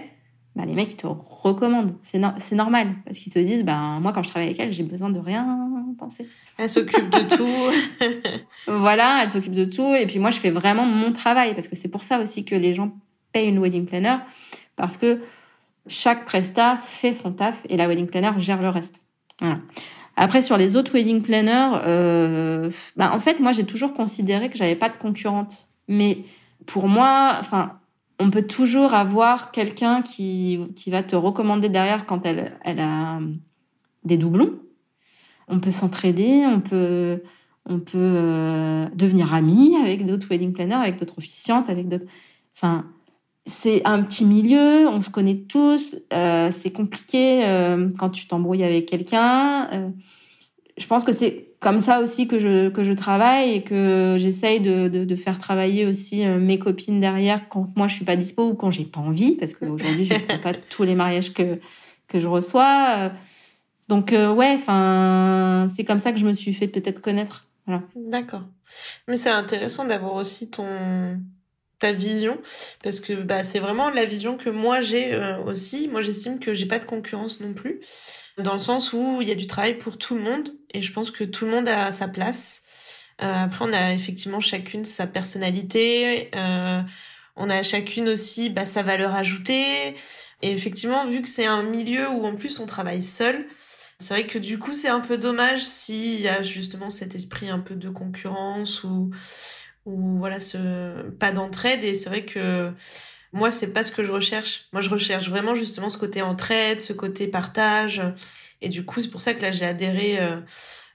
bah, les mecs, ils te recommandent. C'est normal. Parce qu'ils se disent, bah, moi, quand je travaille avec elle, j'ai besoin de rien penser. Elle s'occupe de tout. voilà, elle s'occupe de tout. Et puis moi, je fais vraiment mon travail. Parce que c'est pour ça aussi que les gens payent une wedding planner. Parce que chaque presta fait son taf et la wedding planner gère le reste. Voilà. Après, sur les autres wedding planners, euh, bah, en fait, moi, j'ai toujours considéré que j'avais pas de concurrente. Mais pour moi, enfin, on peut toujours avoir quelqu'un qui, qui va te recommander derrière quand elle, elle a des doublons. On peut s'entraider, on peut, on peut euh, devenir amis avec d'autres wedding planners, avec d'autres officiantes, avec d'autres. Enfin, c'est un petit milieu, on se connaît tous. Euh, c'est compliqué euh, quand tu t'embrouilles avec quelqu'un. je pense que c'est comme ça aussi que je que je travaille et que j'essaye de, de, de faire travailler aussi euh, mes copines derrière quand moi je suis pas dispo ou quand j'ai pas envie parce qu'aujourd'hui je prends pas tous les mariages que que je reçois donc euh, ouais enfin c'est comme ça que je me suis fait peut-être connaître. Voilà. D'accord. Mais c'est intéressant d'avoir aussi ton ta vision parce que bah c'est vraiment la vision que moi j'ai euh, aussi moi j'estime que j'ai pas de concurrence non plus dans le sens où il y a du travail pour tout le monde et je pense que tout le monde a sa place. Euh, après, on a effectivement chacune sa personnalité, euh, on a chacune aussi bah, sa valeur ajoutée. Et effectivement, vu que c'est un milieu où en plus on travaille seul, c'est vrai que du coup c'est un peu dommage s'il y a justement cet esprit un peu de concurrence ou ou voilà ce pas d'entraide. Et c'est vrai que moi, c'est pas ce que je recherche. Moi, je recherche vraiment justement ce côté entraide, ce côté partage. Et du coup, c'est pour ça que là, j'ai adhéré euh,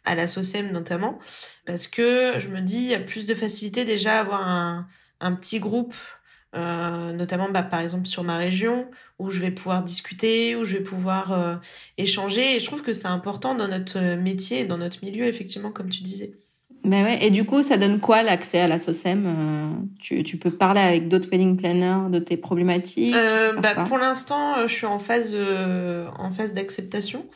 à la SOCEM notamment, parce que je me dis, il y a plus de facilité déjà à avoir un, un petit groupe, euh, notamment bah, par exemple sur ma région, où je vais pouvoir discuter, où je vais pouvoir euh, échanger. Et je trouve que c'est important dans notre métier, dans notre milieu, effectivement, comme tu disais. Ben ouais. Et du coup, ça donne quoi l'accès à la SOCEM euh, tu, tu peux parler avec d'autres wedding planners de tes problématiques euh, bah, Pour l'instant, euh, je suis en phase, euh, en phase d'acceptation.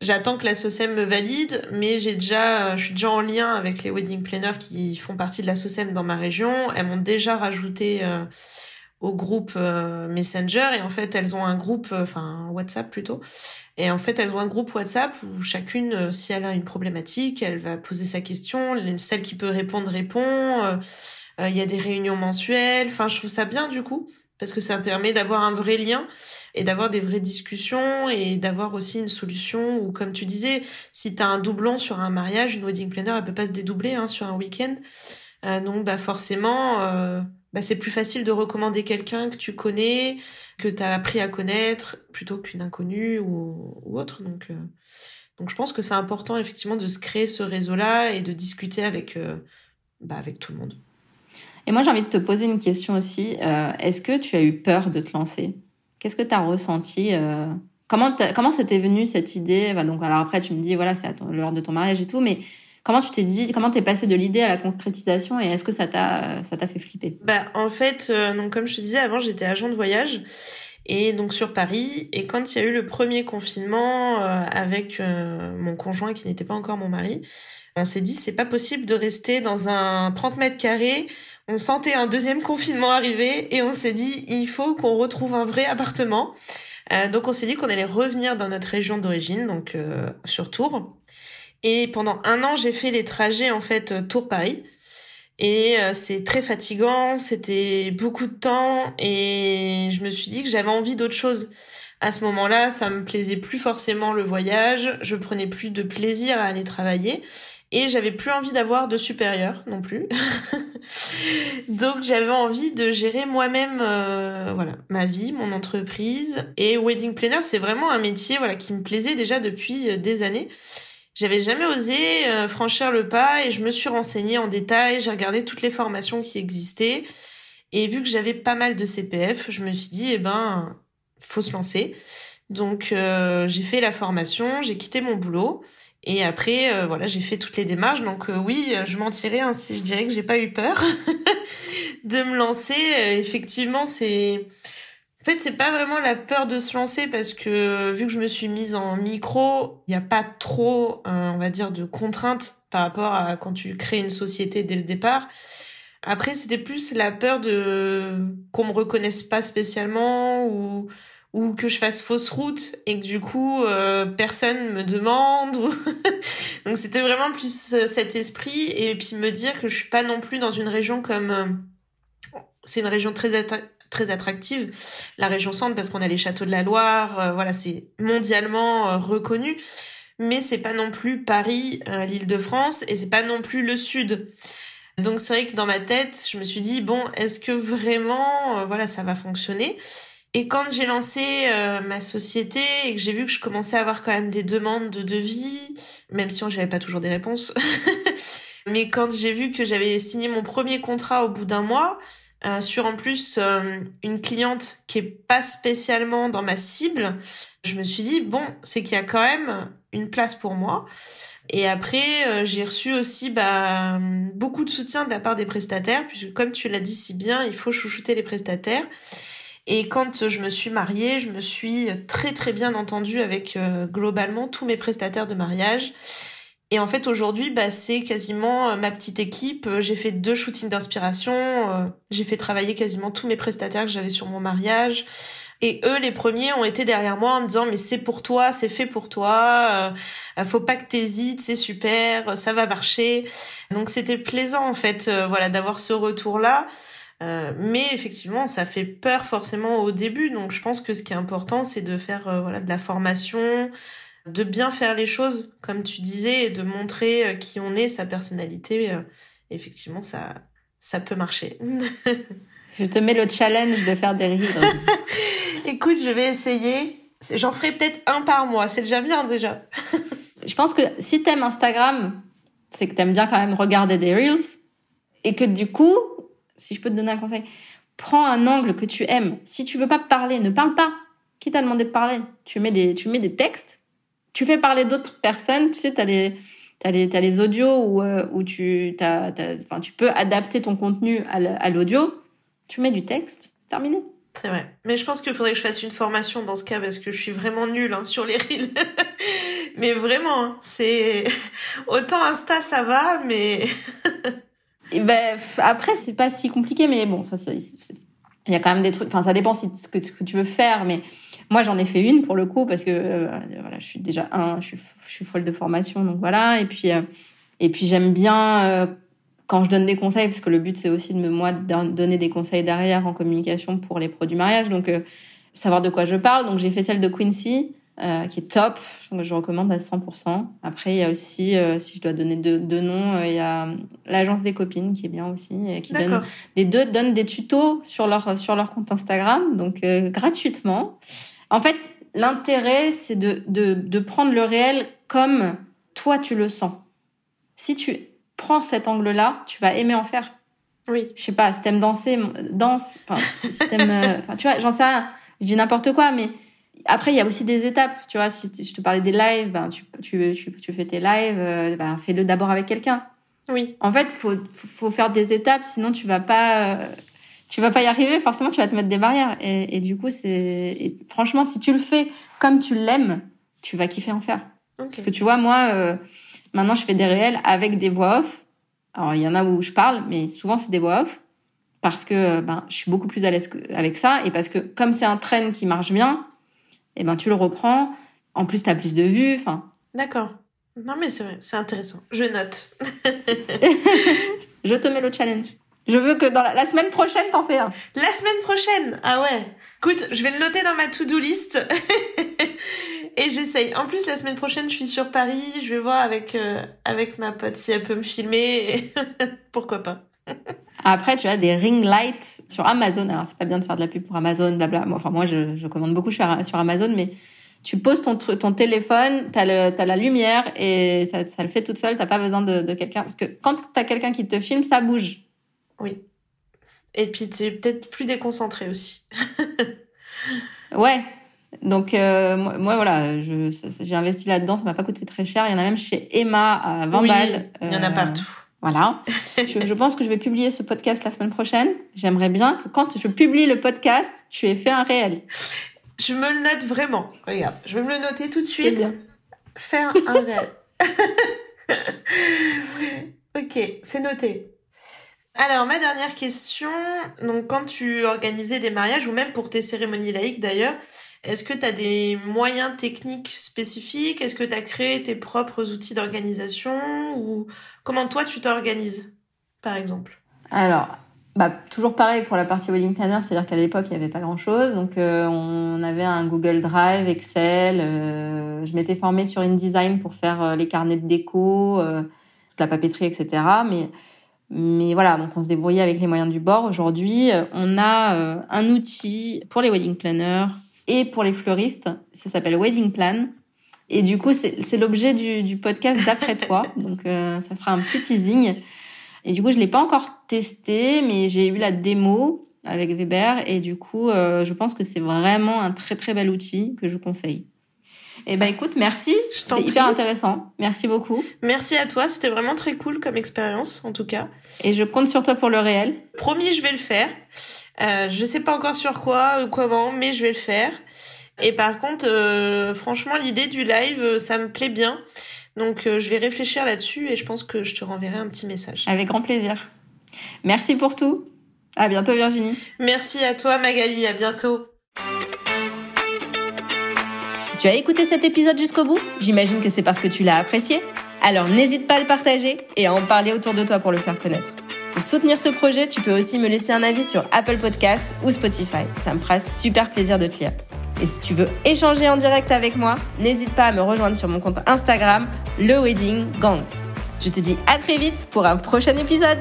J'attends que la SOCEM me valide, mais j'ai déjà, je suis déjà en lien avec les wedding planners qui font partie de la SOCEM dans ma région. Elles m'ont déjà rajouté au groupe Messenger et en fait, elles ont un groupe, enfin WhatsApp plutôt, et en fait, elles ont un groupe WhatsApp où chacune, euh, si elle a une problématique, elle va poser sa question. Celle qui peut répondre répond. Euh, euh, il y a des réunions mensuelles. Enfin, je trouve ça bien du coup parce que ça permet d'avoir un vrai lien et d'avoir des vraies discussions et d'avoir aussi une solution où, comme tu disais, si tu as un doublon sur un mariage, une wedding planner, elle peut pas se dédoubler hein, sur un week-end. Euh, donc, bah forcément, bah, c'est plus facile de recommander quelqu'un que tu connais, que tu as appris à connaître, plutôt qu'une inconnue ou, ou, autre. Donc, euh, donc je pense que c'est important effectivement de se créer ce réseau-là et de discuter avec, euh, bah, avec tout le monde. Et moi j'ai envie de te poser une question aussi. Euh, Est-ce que tu as eu peur de te lancer? Qu'est-ce que tu as ressenti Comment comment c'était venu cette idée? Bah, Donc alors après tu me dis voilà c'est l'heure de ton mariage et tout, mais Comment tu t'es dit, comment t'es passé de l'idée à la concrétisation et est-ce que ça t'a, ça t'a fait flipper? Bah en fait, euh, donc comme je te disais avant, j'étais agent de voyage et donc sur Paris. Et quand il y a eu le premier confinement euh, avec euh, mon conjoint qui n'était pas encore mon mari, on s'est dit c'est pas possible de rester dans un 30 mètres carrés. On sentait un deuxième confinement arriver et on s'est dit il faut qu'on retrouve un vrai appartement. donc on s'est dit qu'on allait revenir dans notre région d'origine, donc sur Tours. Et pendant un an, j'ai fait les trajets en fait euh, Tour Paris. Et euh, c'est très fatigant, c'était beaucoup de temps et je me suis dit que j'avais envie d'autre chose. À ce moment-là, ça me plaisait plus forcément le voyage, je prenais plus de plaisir à aller travailler et j'avais plus envie d'avoir de supérieur non plus. Donc j'avais envie de gérer moi-même euh, voilà, ma vie, mon entreprise et wedding planner, c'est vraiment un métier voilà qui me plaisait déjà depuis des années. J'avais jamais osé euh, franchir le pas et je me suis renseignée en détail, j'ai regardé toutes les formations qui existaient et vu que j'avais pas mal de CPF, je me suis dit eh ben faut se lancer. Donc euh, j'ai fait la formation, j'ai quitté mon boulot et après euh, voilà, j'ai fait toutes les démarches. Donc oui, je mentirais hein, si je dirais que j'ai pas eu peur de me lancer. effectivement, c'est en fait, c'est pas vraiment la peur de se lancer parce que vu que je me suis mise en micro, il n'y a pas trop, euh, on va dire, de contraintes par rapport à quand tu crées une société dès le départ. Après, c'était plus la peur de qu'on me reconnaisse pas spécialement ou ou que je fasse fausse route et que du coup euh, personne me demande. Donc c'était vraiment plus euh, cet esprit et puis me dire que je suis pas non plus dans une région comme c'est une région très très attractive, la région centre parce qu'on a les châteaux de la Loire, euh, voilà, c'est mondialement euh, reconnu, mais c'est pas non plus Paris, euh, l'Île-de-France et c'est pas non plus le sud. Donc c'est vrai que dans ma tête, je me suis dit bon, est-ce que vraiment voilà, ça va fonctionner? Et quand j'ai lancé ma société et que j'ai vu que je commençais à avoir quand même des demandes de devis, même si j'avais pas toujours des réponses, mais quand j'ai vu que j'avais signé mon premier contrat au bout d'un mois, euh, sur en plus euh, une cliente qui est pas spécialement dans ma cible, je me suis dit bon, c'est qu'il y a quand même une place pour moi. Et après, euh, j'ai reçu aussi bah, beaucoup de soutien de la part des prestataires, puisque comme tu l'as dit si bien, il faut chouchouter les prestataires. Et quand je me suis mariée, je me suis très très bien entendue avec globalement tous mes prestataires de mariage. Et en fait, aujourd'hui, bah, c'est quasiment euh, ma petite équipe. Euh, j'ai fait deux shootings d'inspiration. Euh, j'ai fait travailler quasiment tous mes prestataires que j'avais sur mon mariage. Et eux, les premiers, ont été derrière moi en me disant mais c'est pour toi, c'est fait pour toi, faut pas que t'hésites, c'est super, ça va marcher. Donc c'était plaisant en fait, voilà, d'avoir ce retour là. mais effectivement, ça fait peur forcément au début. Donc je pense que ce qui est important, c'est de faire voilà de la formation, de bien faire les choses, comme tu disais, et de montrer euh, qui on est, sa personnalité. Euh, effectivement, ça, ça peut marcher. je te mets le challenge de faire des reels. Écoute, je vais essayer. J'en ferai peut-être un par mois. C'est déjà bien, déjà. je pense que si t'aimes Instagram, c'est que t'aimes bien quand même regarder des reels. Et que du coup, si je peux te donner un conseil, prends un angle que tu aimes. Si tu veux pas parler, ne parle pas. Qui t'a demandé de parler? Tu mets des, tu mets des textes tu fais parler d'autres personnes, tu sais, tu as les t'as les t'as les audios où euh, où tu t'as, enfin tu peux adapter ton contenu à l'audio, tu mets du texte, c'est terminé. C'est vrai. Mais je pense qu'il faudrait que je fasse une formation dans ce cas parce que je suis vraiment nulle hein, sur les reels. mais vraiment, hein, c'est autant Insta ça va, mais Et ben après c'est pas si compliqué, mais bon, il y a quand même des trucs. Enfin ça dépend si ce que, ce que tu veux faire, mais moi, j'en ai fait une pour le coup parce que euh, voilà, je suis déjà un, je suis, je suis folle de formation, donc voilà. Et puis euh, et puis j'aime bien euh, quand je donne des conseils parce que le but c'est aussi de me moi de donner des conseils derrière en communication pour les produits mariage, donc savoir de quoi je parle. Donc j'ai fait celle de Quincy qui est top. Je recommande à 100%. Après, il y a aussi, si je dois donner deux, deux noms, il y a l'agence des copines qui est bien aussi. Et qui donne, les deux donnent des tutos sur leur, sur leur compte Instagram, donc gratuitement. En fait, l'intérêt, c'est de, de, de prendre le réel comme toi tu le sens. Si tu prends cet angle-là, tu vas aimer en faire. Oui. Je sais pas, si t'aimes danser, danse. Enfin, si t'aimes, enfin, tu vois, j'en sais rien. Je dis n'importe quoi, mais après, il y a aussi des étapes. Tu vois, si je te parlais des lives, ben, tu, tu, tu, fais tes lives, euh, ben, fais-le d'abord avec quelqu'un. Oui. En fait, faut, faut faire des étapes, sinon tu vas pas, euh, tu vas pas y arriver. Forcément, tu vas te mettre des barrières. Et, et du coup, c'est, franchement, si tu le fais comme tu l'aimes, tu vas kiffer en faire. Parce que tu vois, moi, euh, maintenant, je fais des réels avec des voix off. Alors, il y en a où je parle, mais souvent, c'est des voix off. Parce que ben, je suis beaucoup plus à l'aise avec ça. Et parce que comme c'est un trend qui marche bien, et eh ben tu le reprends. En plus, tu as plus de vues. Enfin. D'accord. Non, mais c'est vrai, c'est intéressant. Je note. je te mets le challenge. Je veux que dans la, semaine prochaine, t'en fais un. La semaine prochaine Ah ouais. Écoute, je vais le noter dans ma to-do list. Et j'essaye. En plus, la semaine prochaine, je suis sur Paris. Je vais voir avec, euh, avec ma pote si elle peut me filmer. Pourquoi pas. Après, tu as des ring lights sur Amazon. Alors, c'est pas bien de faire de la pub pour Amazon, blabla. Enfin, moi, je, je commande beaucoup sur Amazon, mais tu poses ton, ton téléphone, t'as le, as la lumière et ça, ça le fait toute seule. T'as pas besoin de, de quelqu'un. Parce que quand t'as quelqu'un qui te filme, ça bouge. Oui. Et puis, t'es peut-être plus déconcentré aussi. ouais. Donc, euh, moi, voilà, j'ai investi là-dedans. Ça m'a pas coûté très cher. Il y en a même chez Emma à 20 oui, balles. Il y en a euh, partout. Voilà. je, je, pense que je vais publier ce podcast la semaine prochaine. J'aimerais bien que quand je publie le podcast, tu aies fait un réel. Je me le note vraiment. Regarde, je vais me le noter tout de suite. Bien. Faire un réel. ok, c'est noté. Alors, ma dernière question, donc quand tu organisais des mariages, ou même pour tes cérémonies laïques d'ailleurs, est-ce que tu as des moyens techniques spécifiques? Est-ce que tu as créé tes propres outils d'organisation? Ou comment toi tu t'organises, par exemple? Alors, bah, toujours pareil pour la partie wedding planner, c'est-à-dire qu'à l'époque, il n'y avait pas grand-chose. Donc, euh, on avait un Google Drive, Excel. Euh, je m'étais formée sur InDesign pour faire euh, les carnets de déco, la papeterie, etc. Mais, mais voilà, donc on se débrouillait avec les moyens du bord. Aujourd'hui, on a un outil pour les wedding planners et pour les fleuristes. Ça s'appelle Wedding Plan. Et du coup, c'est l'objet du, du, podcast d'après toi. Donc, euh, ça fera un petit teasing. Et du coup, je l'ai pas encore testé, mais j'ai eu la démo avec Weber. Et du coup, euh, je pense que c'est vraiment un très très bel outil que je conseille. Eh ben écoute, merci. C'était hyper intéressant. Merci beaucoup. Merci à toi. C'était vraiment très cool comme expérience, en tout cas. Et je compte sur toi pour le réel. Promis, je vais le faire. Euh, je sais pas encore sur quoi ou comment, mais je vais le faire. Et par contre, euh, franchement, l'idée du live, euh, ça me plaît bien. Donc, euh, je vais réfléchir là-dessus et je pense que je te renverrai un petit message. Avec grand plaisir. Merci pour tout. À bientôt, Virginie. Merci à toi, Magali. À bientôt. Tu as écouté cet épisode jusqu'au bout, j'imagine que c'est parce que tu l'as apprécié. Alors, n'hésite pas à le partager et à en parler autour de toi pour le faire connaître. Pour soutenir ce projet, tu peux aussi me laisser un avis sur Apple Podcast ou Spotify. Ça me fera super plaisir de te lire. Et si tu veux échanger en direct avec moi, n'hésite pas à me rejoindre sur mon compte Instagram, le Wedding Gang. Je te dis à très vite pour un prochain épisode.